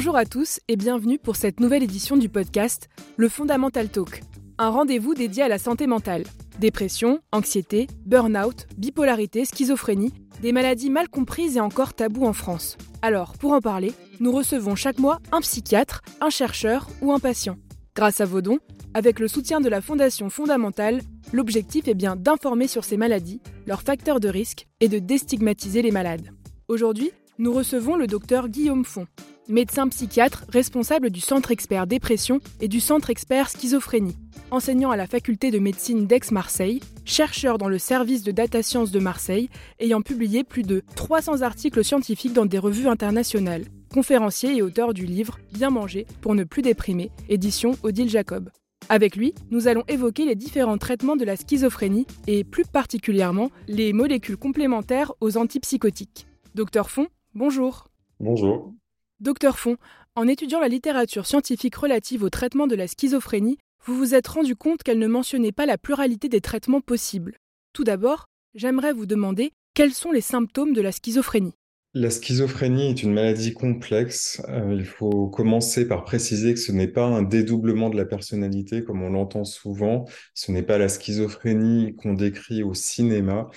Bonjour à tous et bienvenue pour cette nouvelle édition du podcast Le Fondamental Talk, un rendez-vous dédié à la santé mentale. Dépression, anxiété, burn-out, bipolarité, schizophrénie, des maladies mal comprises et encore tabous en France. Alors, pour en parler, nous recevons chaque mois un psychiatre, un chercheur ou un patient. Grâce à vos dons, avec le soutien de la Fondation Fondamentale, l'objectif est bien d'informer sur ces maladies, leurs facteurs de risque et de déstigmatiser les malades. Aujourd'hui, nous recevons le docteur Guillaume Font, médecin psychiatre responsable du Centre Expert Dépression et du Centre Expert Schizophrénie, enseignant à la faculté de médecine d'Aix-Marseille, chercheur dans le service de data science de Marseille, ayant publié plus de 300 articles scientifiques dans des revues internationales, conférencier et auteur du livre Bien manger pour ne plus déprimer, édition Odile Jacob. Avec lui, nous allons évoquer les différents traitements de la schizophrénie et plus particulièrement les molécules complémentaires aux antipsychotiques. Docteur Font, bonjour. Bonjour. Docteur Font, en étudiant la littérature scientifique relative au traitement de la schizophrénie, vous vous êtes rendu compte qu'elle ne mentionnait pas la pluralité des traitements possibles. Tout d'abord, j'aimerais vous demander quels sont les symptômes de la schizophrénie? La schizophrénie est une maladie complexe. Euh, il faut commencer par préciser que ce n'est pas un dédoublement de la personnalité comme on l'entend souvent. Ce n'est pas la schizophrénie qu'on décrit au cinéma.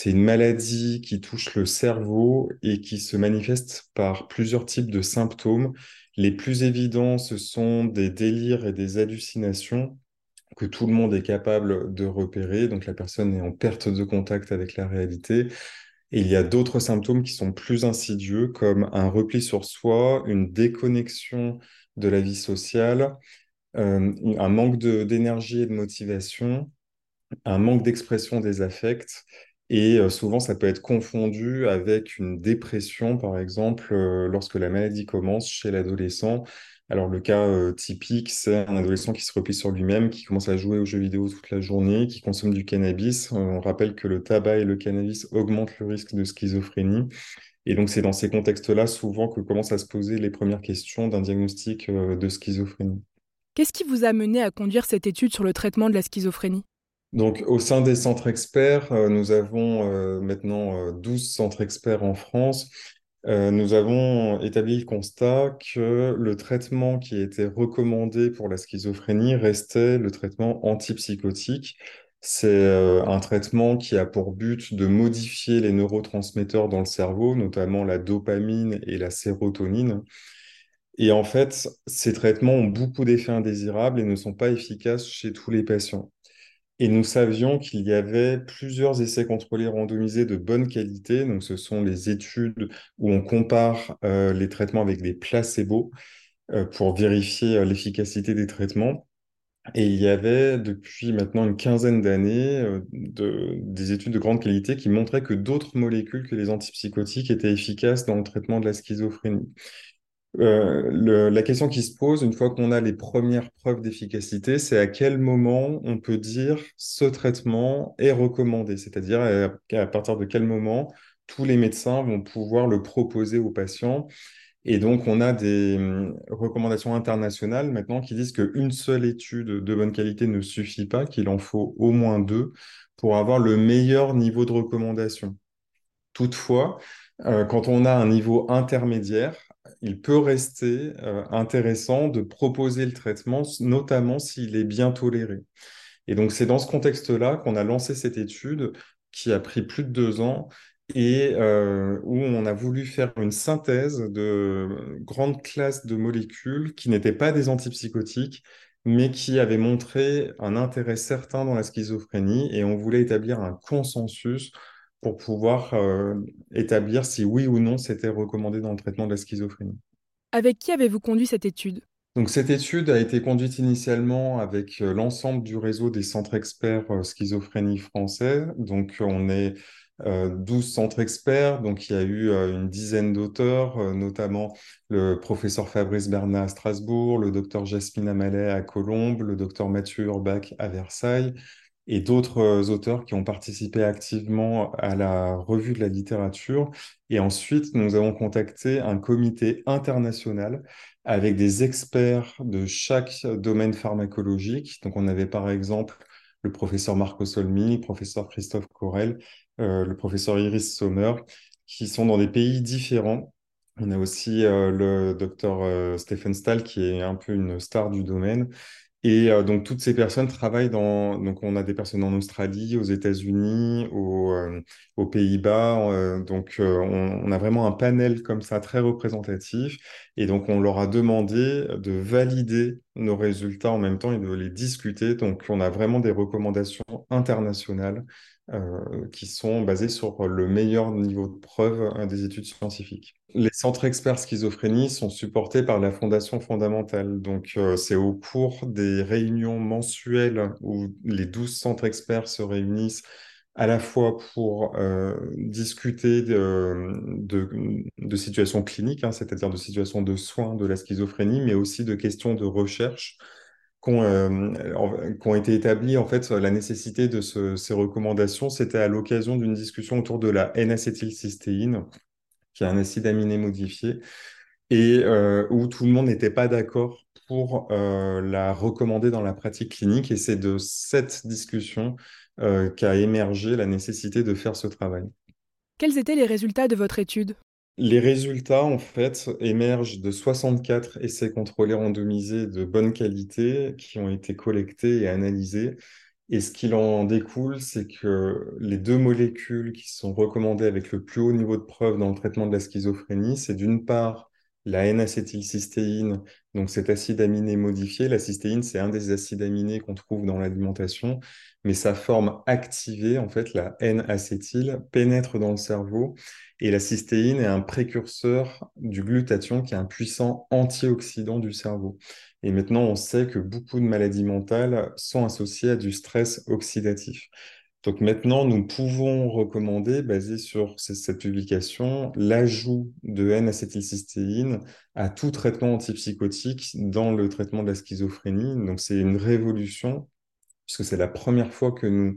C'est une maladie qui touche le cerveau et qui se manifeste par plusieurs types de symptômes. Les plus évidents, ce sont des délires et des hallucinations que tout le monde est capable de repérer. Donc la personne est en perte de contact avec la réalité. Et il y a d'autres symptômes qui sont plus insidieux, comme un repli sur soi, une déconnexion de la vie sociale, euh, un manque d'énergie et de motivation, un manque d'expression des affects et souvent, ça peut être confondu avec une dépression, par exemple, lorsque la maladie commence chez l'adolescent. Alors, le cas typique, c'est un adolescent qui se replie sur lui-même, qui commence à jouer aux jeux vidéo toute la journée, qui consomme du cannabis. On rappelle que le tabac et le cannabis augmentent le risque de schizophrénie. Et donc, c'est dans ces contextes-là, souvent, que commencent à se poser les premières questions d'un diagnostic de schizophrénie. Qu'est-ce qui vous a mené à conduire cette étude sur le traitement de la schizophrénie? Donc, au sein des centres experts, euh, nous avons euh, maintenant 12 euh, centres experts en France. nous avons établi le constat que le traitement qui était recommandé pour la schizophrénie restait le traitement antipsychotique. C'est un traitement qui a pour but de modifier les neurotransmetteurs dans le cerveau, notamment la dopamine et la sérotonine. Et en fait, ces traitements ont beaucoup d'effets indésirables et ne sont pas efficaces chez tous les patients. Et nous savions qu'il y avait plusieurs essais contrôlés randomisés de bonne qualité. Donc, ce sont les études où on compare euh, les traitements avec des placebos euh, pour vérifier euh, l'efficacité des traitements. Et il y avait depuis maintenant une quinzaine d'années des études de grande qualité qui montraient que d'autres molécules que les antipsychotiques étaient efficaces dans le traitement de la schizophrénie. Euh, la question qui se pose, une fois qu'on a les premières preuves d'efficacité, c'est à quel moment on peut dire ce traitement est recommandé, c'est-à-dire à, partir de quel moment tous les médecins vont pouvoir le proposer aux patients? Et donc, on a des hum, recommandations internationales maintenant qui disent qu'une seule étude de bonne qualité ne suffit pas, qu'il en faut au moins deux pour avoir le meilleur niveau de recommandation. Toutefois, euh, quand on a un niveau intermédiaire, il peut rester euh, intéressant de proposer le traitement, notamment s'il est bien toléré. Et donc, c'est dans ce contexte-là qu'on a lancé cette étude qui a pris plus de deux ans et euh, où on a voulu faire une synthèse de grandes classes de molécules qui n'étaient pas des antipsychotiques, mais qui avaient montré un intérêt certain dans la schizophrénie, et on voulait établir un consensus pour pouvoir euh, établir si oui ou non c'était recommandé dans le traitement de la schizophrénie. Avec qui avez-vous conduit cette étude? Donc, cette étude a été conduite initialement avec euh, l'ensemble du réseau des centres experts euh, schizophrénie français. Donc, on est 12 centres experts, donc il y a eu une dizaine d'auteurs, notamment le professeur Fabrice Bernat à Strasbourg, le docteur Jasmine Amalais à Colombes, le docteur Mathieu Urbach à Versailles, et d'autres euh, auteurs qui ont participé activement à la revue de la littérature. Et ensuite, nous avons contacté un comité international avec des experts de chaque domaine pharmacologique. Donc, on avait par exemple le professeur Marco Solmi, le professeur Christophe Corel, euh, le professeur Iris Sommer, qui sont dans des pays différents On a aussi le docteur Stephen Stahl, qui est un peu une star du domaine, et euh, donc, toutes ces personnes travaillent dans. Donc, on a des personnes en Australie, aux États-Unis, euh, aux Pays-Bas. Euh, donc, on, on, a vraiment un panel comme ça très représentatif. Et donc, on leur a demandé de valider nos résultats en même temps et de les discuter. Donc, on a vraiment des recommandations internationales qui sont basées sur le meilleur niveau de preuve des études scientifiques. Les centres experts schizophrénie sont supportés par la Fondation fondamentale. Donc, euh, c'est au cours des réunions mensuelles où les 12 centres experts se réunissent à la fois pour euh, discuter de, de, situations cliniques, hein, c'est-à-dire de situations de soins de la schizophrénie, mais aussi de questions de recherche euh, été établies. En fait, la nécessité de ces recommandations, c'était à l'occasion d'une discussion autour de la N-acétylcystéine, qui est un acide aminé modifié, et euh, où tout le monde n'était pas d'accord pour euh, la recommander dans la pratique clinique. Et c'est de cette discussion qu'a émergé la nécessité de faire ce travail. Quels étaient les résultats de votre étude? Les résultats, en fait, émergent de 64 essais contrôlés randomisés de bonne qualité qui ont été collectés et analysés. Et ce qu'il en découle, c'est que les deux molécules qui sont recommandées avec le plus haut niveau de preuve dans le traitement de la schizophrénie, c'est d'une part la N-acétylcystéine, donc cet acide aminé modifié. La cystéine, c'est un des acides aminés qu'on trouve dans l'alimentation, mais sa forme activée, en fait, la N-acétyl, pénètre dans le cerveau. Et la cystéine est un précurseur du glutathion, qui est un puissant antioxydant du cerveau. Et maintenant, on sait que beaucoup de maladies mentales sont associées à du stress oxydatif. Donc maintenant, nous pouvons recommander, basé sur cette publication, l'ajout de N-acétylcystéine à tout traitement antipsychotique dans le traitement de la schizophrénie. Donc c'est une révolution, puisque c'est la première fois que nous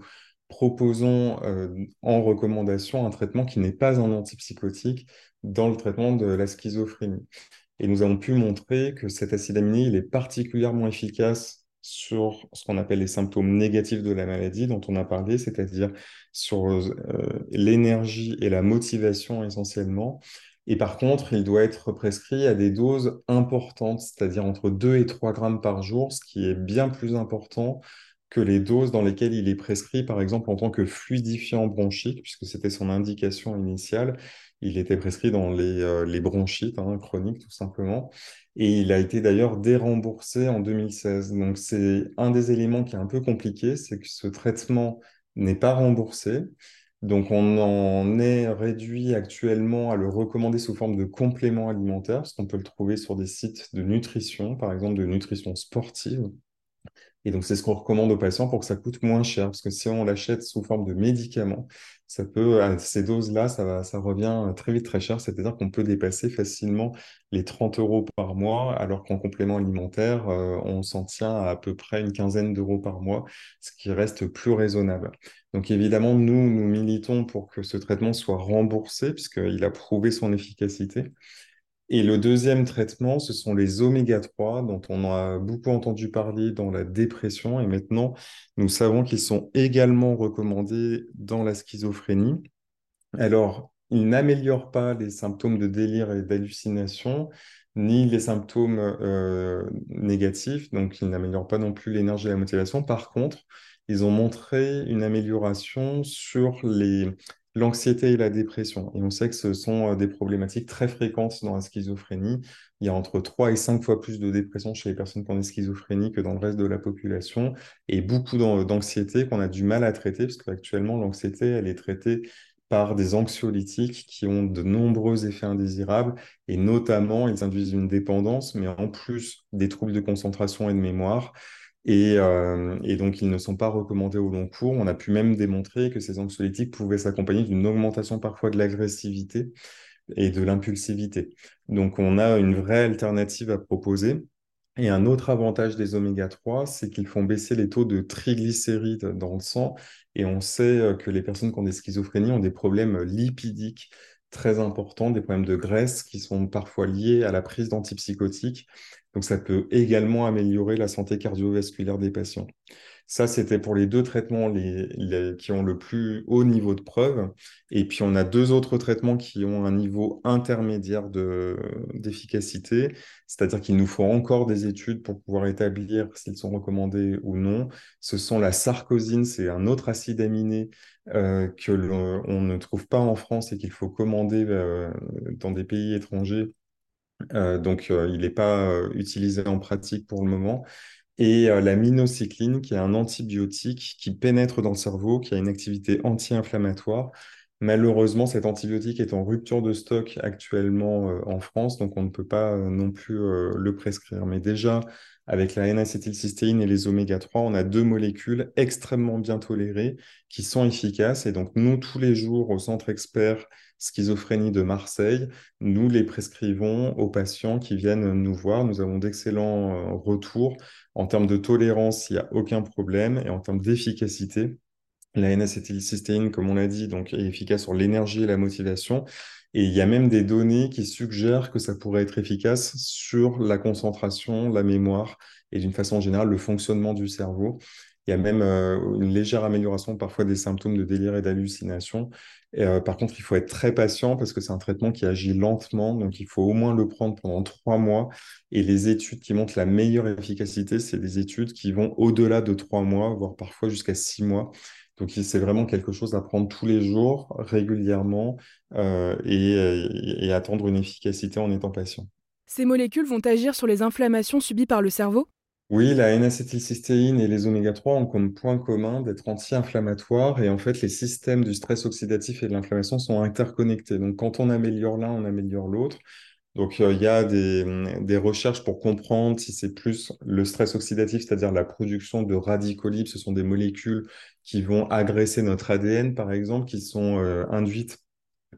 proposons euh, en recommandation un traitement qui n'est pas un antipsychotique dans le traitement de la schizophrénie. Et nous avons pu montrer que cet acide aminé, est particulièrement efficace sur ce qu'on appelle les symptômes négatifs de la maladie dont on a parlé, c'est-à-dire sur euh, l'énergie et la motivation essentiellement. Et par contre, il doit être prescrit à des doses importantes, c'est-à-dire entre 2 et 3 grammes par jour, ce qui est bien plus important que les doses dans lesquelles il est prescrit, par exemple, en tant que fluidifiant bronchique, puisque c'était son indication initiale, il était prescrit dans les, euh, bronchites hein, chroniques, tout simplement. Et il a été d'ailleurs déremboursé en 2016. Donc, c'est un des éléments qui est un peu compliqué, c'est que ce traitement n'est pas remboursé. Donc, on en est réduit actuellement à le recommander sous forme de complément alimentaire, parce qu'on peut le trouver sur des sites de nutrition, par exemple de nutrition sportive. Et donc, c'est ce qu'on recommande aux patients pour que ça coûte moins cher, parce que si on l'achète sous forme de médicament, ça peut, à ces doses-là, ça, revient très vite très cher, c'est-à-dire qu'on peut dépasser facilement les 30 euros par mois, alors qu'en complément alimentaire, euh, on s'en tient à à peu près une quinzaine d'euros par mois, ce qui reste plus raisonnable. Donc évidemment, nous, nous militons pour que ce traitement soit remboursé, puisqu'il a prouvé son efficacité. Et le deuxième traitement, ce sont les oméga 3, dont on a beaucoup entendu parler dans la dépression. Et maintenant, nous savons qu'ils sont également recommandés dans la schizophrénie. Alors, ils n'améliorent pas les symptômes de délire et d'hallucination, ni les symptômes euh, négatifs, donc ils n'améliorent pas non plus l'énergie et la motivation. Par contre, ils ont montré une amélioration sur les l'anxiété et la dépression. Et on sait que ce sont euh, des problématiques très fréquentes dans la schizophrénie. Il y a entre 3 et 5 fois plus de dépression chez les personnes qui ont des schizophrénies que dans le reste de la population, et beaucoup d'anxiété qu'on a du mal à traiter, parce qu'actuellement, l'anxiété, elle est traitée par des anxiolytiques qui ont de nombreux effets indésirables, et notamment, ils induisent une dépendance, mais en plus des troubles de concentration et de mémoire. Euh, et, donc, ils ne sont pas recommandés au long cours. On a pu même démontrer que ces anxiolytiques pouvaient s'accompagner d'une augmentation parfois de l'agressivité et de l'impulsivité. Donc, on a une vraie alternative à proposer. Et un autre avantage des oméga 3, c'est qu'ils font baisser les taux de triglycérides dans le sang. Et on sait euh, que les personnes qui ont des schizophrénies ont des problèmes lipidiques très importants, des problèmes de graisse qui sont parfois liés à la prise d'antipsychotiques. Donc ça peut également améliorer la santé cardiovasculaire des patients. Ça, c'était pour les deux traitements qui ont le plus haut niveau de preuve. Et puis, on a deux autres traitements qui ont un niveau intermédiaire d'efficacité, c'est-à-dire qu'il nous faut encore des études pour pouvoir établir s'ils sont recommandés ou non. Ce sont la sarcosine, c'est un autre acide aminé euh, que l'on ne trouve pas en France et qu'il faut commander euh, dans des pays étrangers. Euh, donc, il n'est pas utilisé en pratique pour le moment et euh, la minocycline, qui est un antibiotique qui pénètre dans le cerveau, qui a une activité anti-inflammatoire. Malheureusement, cet antibiotique est en rupture de stock actuellement euh, en France, donc on ne peut pas euh, non plus le prescrire. Mais déjà, avec la N-acétylcystéine et les oméga 3, on a deux molécules extrêmement bien tolérées qui sont efficaces. Et donc, nous, tous les jours, au centre expert schizophrénie de Marseille, nous les prescrivons aux patients qui viennent nous voir. Nous avons d'excellents euh, retours. En termes de tolérance, il n'y a aucun problème. Et en termes d'efficacité, la N-acétylcystéine, comme on l'a dit, donc, est efficace sur l'énergie et la motivation. Et il y a même des données qui suggèrent que ça pourrait être efficace sur la concentration, la mémoire et d'une façon générale le fonctionnement du cerveau. Il y a même euh, une légère amélioration parfois des symptômes de délire et d'hallucination. Euh, par contre, il faut être très patient parce que c'est un traitement qui agit lentement, donc il faut au moins le prendre pendant trois mois. Et les études qui montrent la meilleure efficacité, c'est des études qui vont au-delà de trois mois, voire parfois jusqu'à six mois. Donc, c'est vraiment quelque chose à prendre tous les jours, régulièrement, euh, et, attendre une efficacité en étant patient. Ces molécules vont agir sur les inflammations subies par le cerveau? Oui, la N-acétylcystéine et les oméga 3 ont comme point commun d'être anti-inflammatoires et en fait les systèmes du stress oxydatif et de l'inflammation sont interconnectés. Donc quand on améliore l'un, on améliore l'autre. Donc, euh, il y a des, recherches pour comprendre si c'est plus le stress oxydatif, c'est-à-dire la production de radicaux libres, ce sont des molécules qui vont agresser notre ADN, par exemple, qui sont euh, induites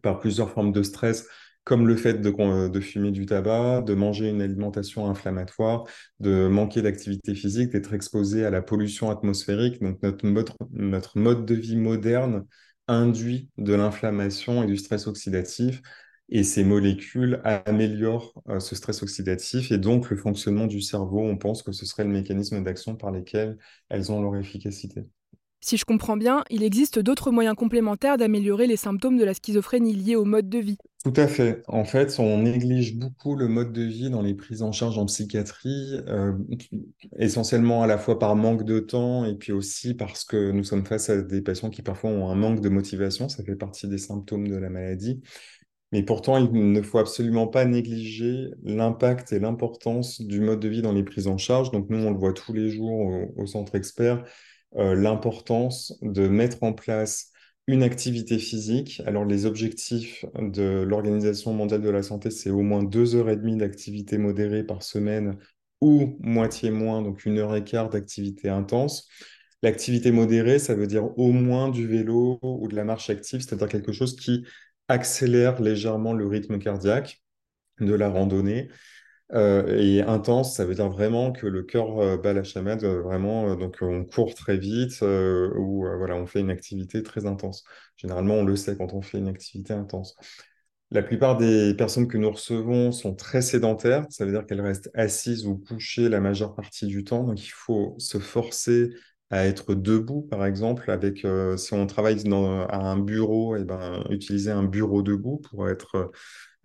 par plusieurs formes de stress, comme le fait de, de, fumer du tabac, de manger une alimentation inflammatoire, de manquer d'activité physique, d'être exposé à la pollution atmosphérique. Donc, notre mode, notre mode de vie moderne induit de l'inflammation et du stress oxydatif. Et ces molécules améliorent euh, ce stress oxydatif et donc le fonctionnement du cerveau. On pense que ce serait le mécanisme d'action par lesquels elles ont leur efficacité. Si je comprends bien, il existe d'autres moyens complémentaires d'améliorer les symptômes de la schizophrénie liés au mode de vie. Tout à fait. En fait, on néglige beaucoup le mode de vie dans les prises en charge en psychiatrie, euh, essentiellement à la fois par manque de temps et puis aussi parce que nous sommes face à des patients qui parfois ont un manque de motivation. Ça fait partie des symptômes de la maladie. Mais pourtant, il ne faut absolument pas négliger l'impact et l'importance du mode de vie dans les prises en charge. Donc nous, on le voit tous les jours au, centre expert, euh, l'importance de mettre en place une activité physique. Alors les objectifs de l'Organisation mondiale de la santé, c'est au moins deux heures et demie d'activité modérée par semaine ou moitié moins, donc une heure et quart d'activité intense. L'activité modérée, ça veut dire au moins du vélo ou de la marche active, c'est-à-dire quelque chose qui accélère légèrement le rythme cardiaque de la randonnée. Euh, et intense, ça veut dire vraiment que le cœur euh, bat la chamade, euh, vraiment, donc on court très vite ou voilà, on fait une activité très intense. Généralement, on le sait quand on fait une activité intense. La plupart des personnes que nous recevons sont très sédentaires, ça veut dire qu'elles restent assises ou couchées la majeure partie du temps, donc il faut se forcer à être debout, par exemple, avec si on travaille dans, à un bureau, et eh ben, utiliser un bureau debout pour être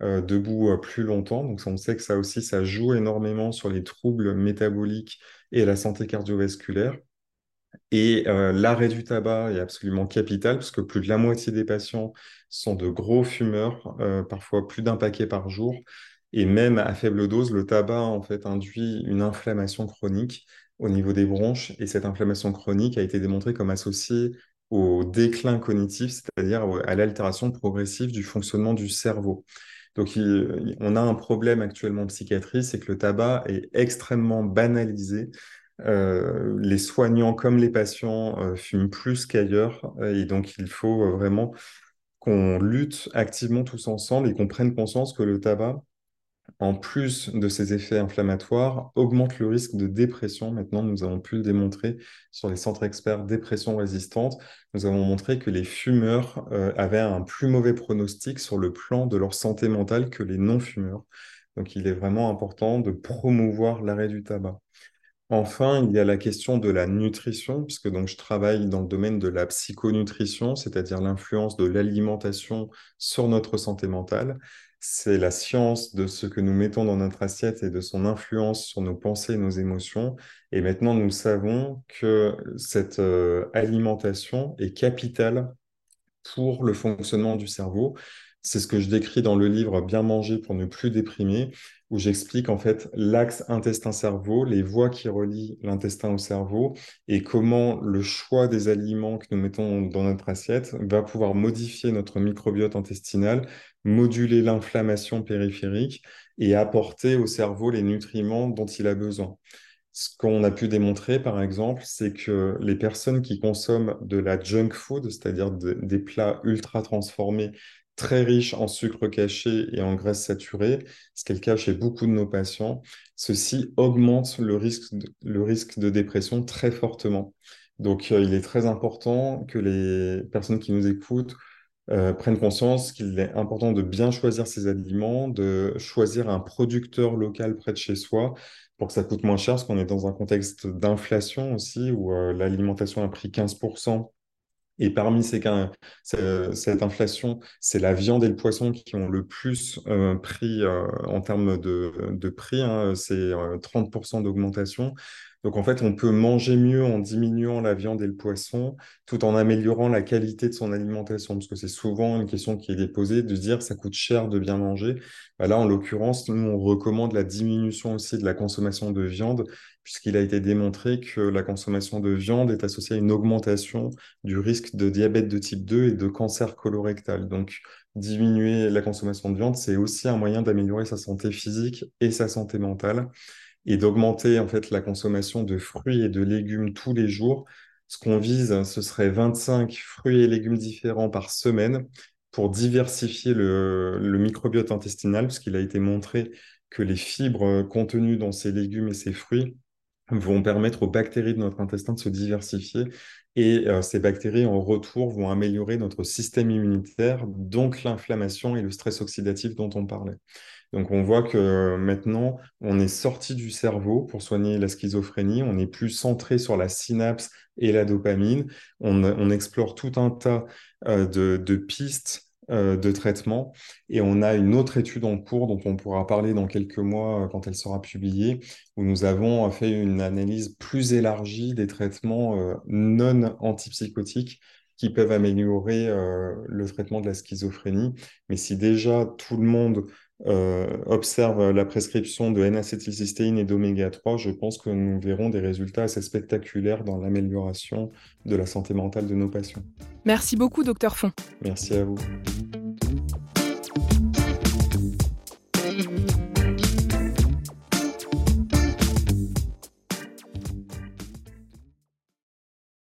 euh, debout euh, plus longtemps. Donc, on sait que ça aussi, ça joue énormément sur les troubles métaboliques et la santé cardiovasculaire. Et l'arrêt du tabac est absolument capital, parce que plus de la moitié des patients sont de gros fumeurs, parfois plus d'un paquet par jour. Et même à faible dose, le tabac en fait induit une inflammation chronique au niveau des bronches et cette inflammation chronique a été démontrée comme associée au déclin cognitif, c'est-à-dire à l'altération progressive du fonctionnement du cerveau. Donc, on a un problème actuellement en psychiatrie, c'est que le tabac est extrêmement banalisé. Euh, les soignants comme les patients euh, fument plus qu'ailleurs, et donc il faut vraiment qu'on lutte activement tous ensemble et qu'on prenne conscience que le tabac en plus de ces effets inflammatoires, augmente le risque de dépression. Maintenant, nous avons pu le démontrer sur les centres experts dépression résistante. Nous avons montré que les fumeurs euh, avaient un plus mauvais pronostic sur le plan de leur santé mentale que les non-fumeurs. Donc, il est vraiment important de promouvoir l'arrêt du tabac. Enfin, il y a la question de la nutrition, puisque je travaille dans le domaine de la psychonutrition, c'est-à-dire l'influence de l'alimentation sur notre santé mentale. C'est la science de ce que nous mettons dans notre assiette et de son influence sur nos pensées et nos émotions. Et maintenant, nous savons que cette euh, alimentation est capitale pour le fonctionnement du cerveau. C'est ce que je décris dans le livre Bien manger pour ne plus déprimer où j'explique en fait l'axe intestin-cerveau, les voies qui relient l'intestin au cerveau et comment le choix des aliments que nous mettons dans notre assiette va pouvoir modifier notre microbiote intestinal, moduler l'inflammation périphérique et apporter au cerveau les nutriments dont il a besoin. Ce qu'on a pu démontrer, par exemple, c'est que les personnes qui consomment de la junk food, c'est-à-dire des plats ultra transformés très riche en sucre caché et en graisse saturée, ce qui est le cas chez beaucoup de nos patients, ceci augmente le risque de, le risque de dépression très fortement. Donc, euh, il est très important que les personnes qui nous écoutent euh, prennent conscience qu'il est important de bien choisir ses aliments, de choisir un producteur local près de chez soi pour que ça coûte moins cher, parce qu'on est dans un contexte d'inflation aussi, où euh, l'alimentation a pris 15% et parmi ces cas, cette inflation, c'est la viande et le poisson qui ont le plus euh, pris euh, en termes de, prix. Hein, c'est 30% euh, d'augmentation. Donc en fait, on peut manger mieux en diminuant la viande et le poisson, tout en améliorant la qualité de son alimentation, parce que c'est souvent une question qui est posée de dire ça coûte cher de bien manger. Bah là, en l'occurrence, nous, on recommande la diminution aussi de la consommation de viande, puisqu'il a été démontré que la consommation de viande est associée à une augmentation du risque de diabète de type 2 et de cancer colorectal. Donc, diminuer la consommation de viande, c'est aussi un moyen d'améliorer sa santé physique et sa santé mentale et d'augmenter en fait la consommation de fruits et de légumes tous les jours. Ce qu'on vise, ce serait 25 fruits et légumes différents par semaine pour diversifier le, microbiote intestinal, puisqu'il a été montré que les fibres contenues dans ces légumes et ces fruits vont permettre aux bactéries de notre intestin de se diversifier et euh, ces bactéries en retour vont améliorer notre système immunitaire, donc l'inflammation et le stress oxydatif dont on parlait. Donc on voit que maintenant, on est sorti du cerveau pour soigner la schizophrénie, on est plus centré sur la synapse et la dopamine, on, explore tout un tas euh, de, pistes euh, de traitement. Et on a une autre étude en cours dont on pourra parler dans quelques mois euh, quand elle sera publiée, où nous avons fait une analyse plus élargie des traitements non antipsychotiques qui peuvent améliorer le traitement de la schizophrénie. Mais si déjà tout le monde euh, observe la prescription de N-acétylcystéine et d'oméga 3, je pense que nous verrons des résultats assez spectaculaires dans l'amélioration de la santé mentale de nos patients. Merci beaucoup, docteur Font. Merci à vous.